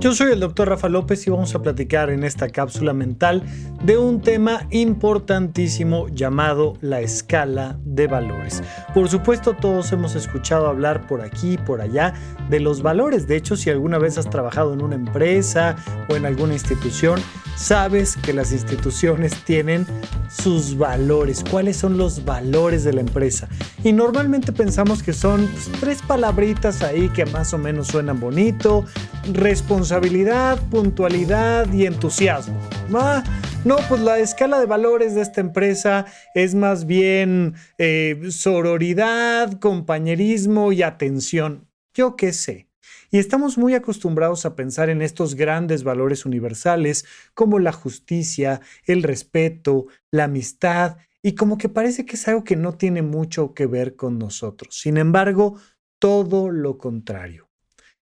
Yo soy el doctor Rafa López y vamos a platicar en esta cápsula mental de un tema importantísimo llamado la escala de valores. Por supuesto, todos hemos escuchado hablar por aquí y por allá de los valores. De hecho, si alguna vez has trabajado en una empresa o en alguna institución, sabes que las instituciones tienen sus valores. ¿Cuáles son los valores de la empresa? Y normalmente pensamos que son pues, tres palabritas ahí que más o menos suenan bonito. Responsabilidad, puntualidad y entusiasmo. Ah, no, pues la escala de valores de esta empresa es más bien eh, sororidad, compañerismo y atención. Yo qué sé. Y estamos muy acostumbrados a pensar en estos grandes valores universales como la justicia, el respeto, la amistad, y como que parece que es algo que no tiene mucho que ver con nosotros. Sin embargo, todo lo contrario.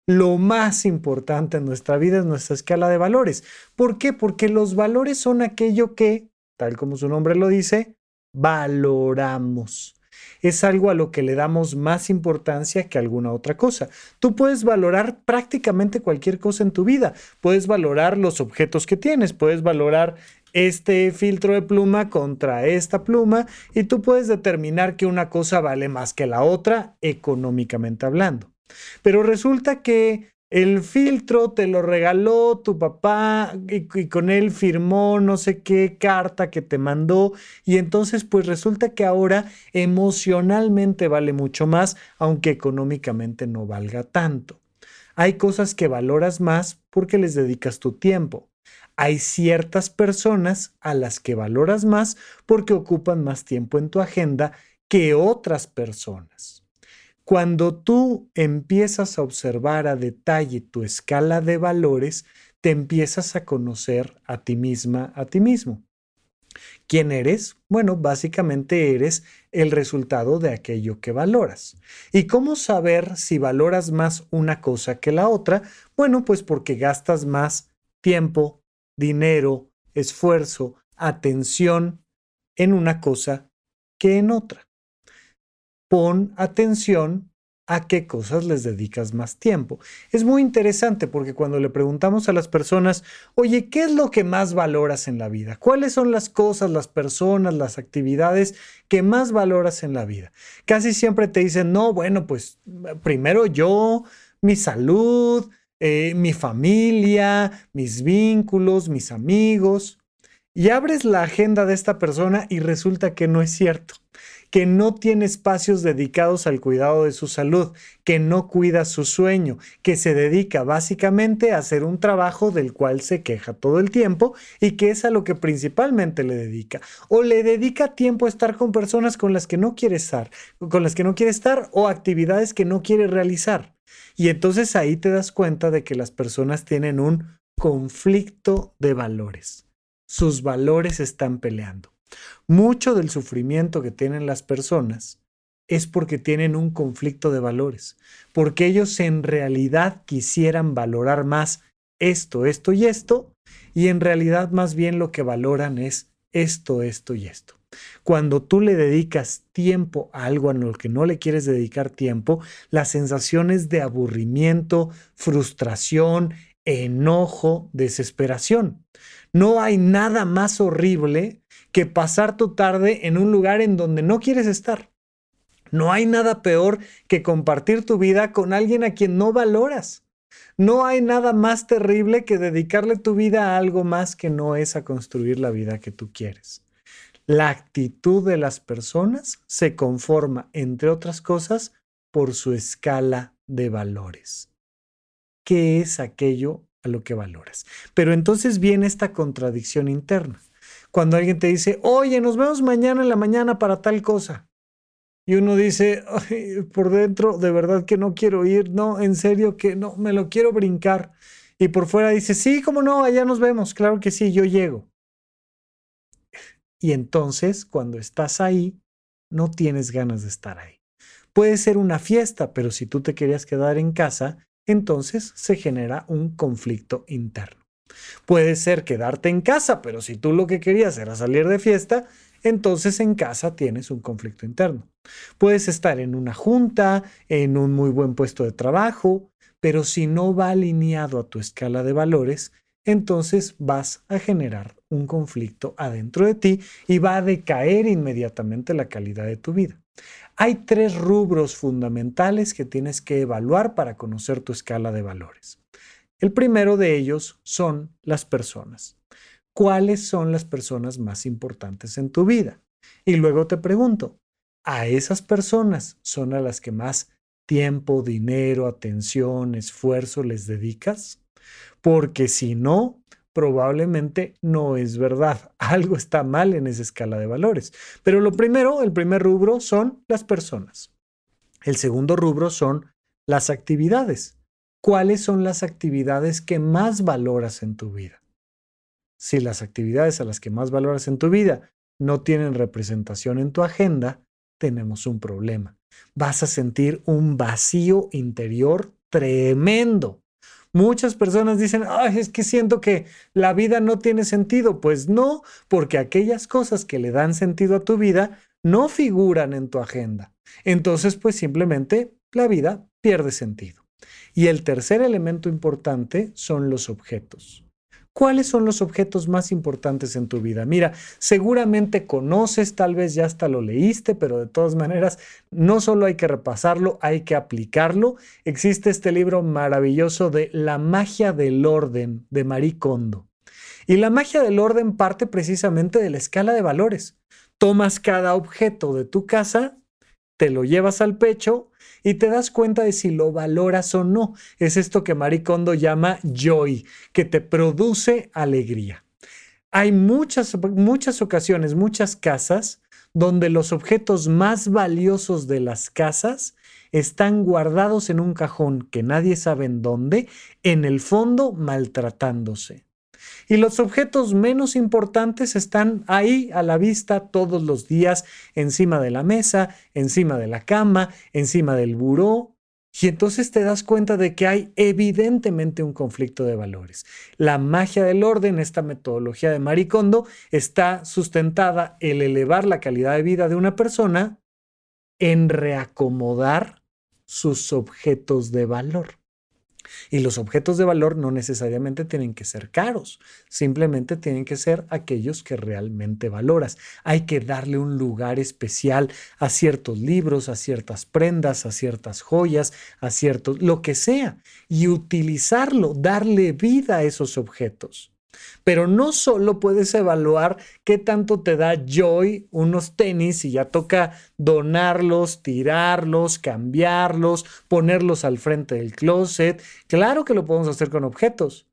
Lo más importante en nuestra vida es nuestra escala de valores. ¿Por qué? Porque los valores son aquello que, tal como su nombre lo dice, valoramos es algo a lo que le damos más importancia que alguna otra cosa. Tú puedes valorar prácticamente cualquier cosa en tu vida. Puedes valorar los objetos que tienes, puedes valorar este filtro de pluma contra esta pluma y tú puedes determinar que una cosa vale más que la otra económicamente hablando. Pero resulta que el filtro te lo regaló tu papá y, con él firmó no sé qué carta que te mandó y entonces pues resulta que ahora emocionalmente vale mucho más, aunque económicamente no valga tanto. Hay cosas que valoras más porque les dedicas tu tiempo. Hay ciertas personas a las que valoras más porque ocupan más tiempo en tu agenda que otras personas. Cuando tú empiezas a observar a detalle tu escala de valores, te empiezas a conocer a ti misma, a ti mismo. ¿Quién eres? Bueno, básicamente eres el resultado de aquello que valoras. ¿Y cómo saber si valoras más una cosa que la otra? Bueno, pues porque gastas más tiempo, dinero, esfuerzo, atención en una cosa que en otra pon atención a qué cosas les dedicas más tiempo. Es muy interesante porque cuando le preguntamos a las personas, oye, ¿qué es lo que más valoras en la vida? ¿Cuáles son las cosas, las personas, las actividades que más valoras en la vida? Casi siempre te dicen, no, bueno, pues primero yo, mi salud, eh, mi familia, mis vínculos, mis amigos. Y abres la agenda de esta persona y resulta que no es cierto que no tiene espacios dedicados al cuidado de su salud, que no cuida su sueño, que se dedica básicamente a hacer un trabajo del cual se queja todo el tiempo y que es a lo que principalmente le dedica. O le dedica tiempo a estar con personas con las que no quiere estar, con las que no quiere estar o actividades que no quiere realizar. Y entonces ahí te das cuenta de que las personas tienen un conflicto de valores. Sus valores están peleando. Mucho del sufrimiento que tienen las personas es porque tienen un conflicto de valores, porque ellos en realidad quisieran valorar más esto, esto y esto, y en realidad más bien lo que valoran es esto, esto y esto. Cuando tú le dedicas tiempo a algo a lo que no le quieres dedicar tiempo, las sensaciones de aburrimiento, frustración, enojo, desesperación. No hay nada más horrible que pasar tu tarde en un lugar en donde no quieres estar. No hay nada peor que compartir tu vida con alguien a quien no valoras. No hay nada más terrible que dedicarle tu vida a algo más que no es a construir la vida que tú quieres. La actitud de las personas se conforma, entre otras cosas, por su escala de valores. ¿Qué es aquello a lo que valoras? Pero entonces viene esta contradicción interna cuando alguien te dice, oye, nos vemos mañana en la mañana para tal cosa. Y uno dice, por dentro, de verdad que no quiero ir, no, en serio que no, me lo quiero brincar. Y por fuera dice, sí, cómo no, allá nos vemos, claro que sí, yo llego. Y entonces, cuando estás ahí, no tienes ganas de estar ahí. Puede ser una fiesta, pero si tú te querías quedar en casa, entonces se genera un conflicto interno. Puede ser quedarte en casa, pero si tú lo que querías era salir de fiesta, entonces en casa tienes un conflicto interno. Puedes estar en una junta, en un muy buen puesto de trabajo, pero si no va alineado a tu escala de valores, entonces vas a generar un conflicto adentro de ti y va a decaer inmediatamente la calidad de tu vida. Hay tres rubros fundamentales que tienes que evaluar para conocer tu escala de valores. El primero de ellos son las personas. ¿Cuáles son las personas más importantes en tu vida? Y luego te pregunto, ¿a esas personas son a las que más tiempo, dinero, atención, esfuerzo les dedicas? Porque si no, probablemente no es verdad. Algo está mal en esa escala de valores. Pero lo primero, el primer rubro son las personas. El segundo rubro son las actividades. ¿Cuáles son las actividades que más valoras en tu vida? Si las actividades a las que más valoras en tu vida no tienen representación en tu agenda, tenemos un problema. Vas a sentir un vacío interior tremendo. Muchas personas dicen, Ay, es que siento que la vida no tiene sentido. Pues no, porque aquellas cosas que le dan sentido a tu vida no figuran en tu agenda. Entonces, pues simplemente la vida pierde sentido. Y el tercer elemento importante son los objetos. ¿Cuáles son los objetos más importantes en tu vida? Mira, seguramente conoces, tal vez ya hasta lo leíste, pero de todas maneras, no solo hay que repasarlo, hay que aplicarlo. Existe este libro maravilloso de La magia del orden de Marie Kondo. Y la magia del orden parte precisamente de la escala de valores. Tomas cada objeto de tu casa, te lo llevas al pecho y te das cuenta de si lo valoras o no. Es esto que Marie Kondo llama joy, que te produce alegría. Hay muchas, muchas ocasiones, muchas casas donde los objetos más valiosos de las casas están guardados en un cajón que nadie sabe en dónde, en el fondo maltratándose. Y los objetos menos importantes están ahí a la vista todos los días, encima de la mesa, encima de la cama, encima del buró. Y entonces te das cuenta de que hay evidentemente un conflicto de valores. La magia del orden, esta metodología de Maricondo, está sustentada en elevar la calidad de vida de una persona en reacomodar sus objetos de valor. Y los objetos de valor no necesariamente tienen que ser caros, simplemente tienen que ser aquellos que realmente valoras. Hay que darle un lugar especial a ciertos libros, a ciertas prendas, a ciertas joyas, a ciertos, lo que sea, y utilizarlo, darle vida a esos objetos. Pero no solo puedes evaluar qué tanto te da joy unos tenis y ya toca donarlos, tirarlos, cambiarlos, ponerlos al frente del closet. Claro que lo podemos hacer con objetos,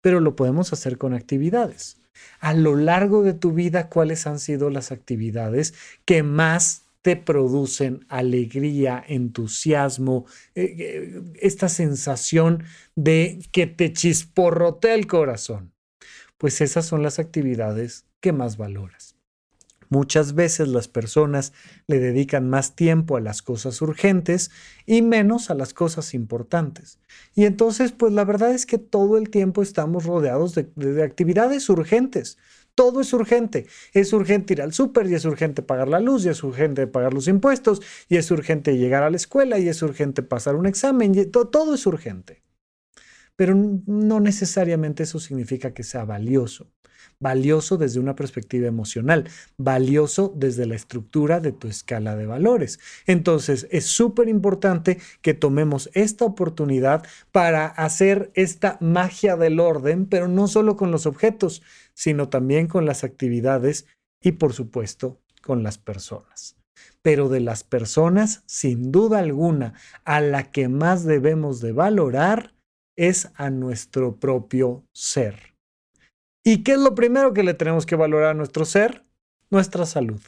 pero lo podemos hacer con actividades. A lo largo de tu vida, ¿cuáles han sido las actividades que más te producen alegría, entusiasmo, eh, eh, esta sensación de que te chisporrotea el corazón? Pues esas son las actividades que más valoras. Muchas veces las personas le dedican más tiempo a las cosas urgentes y menos a las cosas importantes. Y entonces, pues la verdad es que todo el tiempo estamos rodeados de, actividades urgentes. Todo es urgente. Es urgente ir al súper y es urgente pagar la luz y es urgente pagar los impuestos y es urgente llegar a la escuela y es urgente pasar un examen. Y todo es urgente pero no necesariamente eso significa que sea valioso. Valioso desde una perspectiva emocional, valioso desde la estructura de tu escala de valores. Entonces, es súper importante que tomemos esta oportunidad para hacer esta magia del orden, pero no solo con los objetos, sino también con las actividades y, por supuesto, con las personas pero de las personas, sin duda alguna, a la que más debemos de valorar es a nuestro propio ser. ¿Y qué es lo primero que le tenemos que valorar a nuestro ser? Nuestra salud.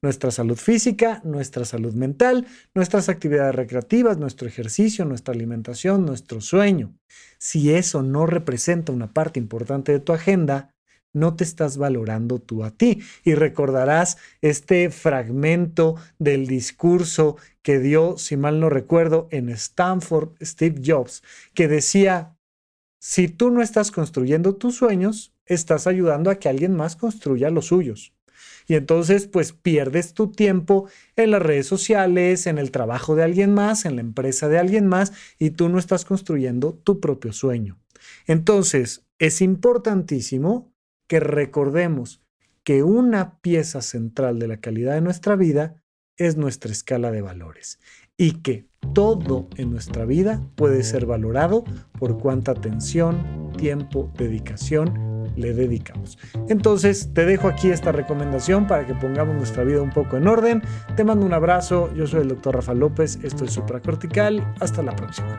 Nuestra salud física, nuestra salud mental, nuestras actividades recreativas, nuestro ejercicio, nuestra alimentación, nuestro sueño. Si eso no representa una parte importante de tu agenda, no te estás valorando tú a ti. Y recordarás este fragmento del discurso que dio, si mal no recuerdo, en Stanford Steve Jobs, que decía, si tú no estás construyendo tus sueños, estás ayudando a que alguien más construya los suyos. Y entonces, pues pierdes tu tiempo en las redes sociales, en el trabajo de alguien más, en la empresa de alguien más, y tú no estás construyendo tu propio sueño. Entonces, es importantísimo que recordemos que una pieza central de la calidad de nuestra vida es nuestra escala de valores y que todo en nuestra vida puede ser valorado por cuánta atención, tiempo, dedicación le dedicamos. Entonces te dejo aquí esta recomendación para que pongamos nuestra vida un poco en orden. Te mando un abrazo, yo soy el doctor Rafa López, esto es Supracortical, hasta la próxima.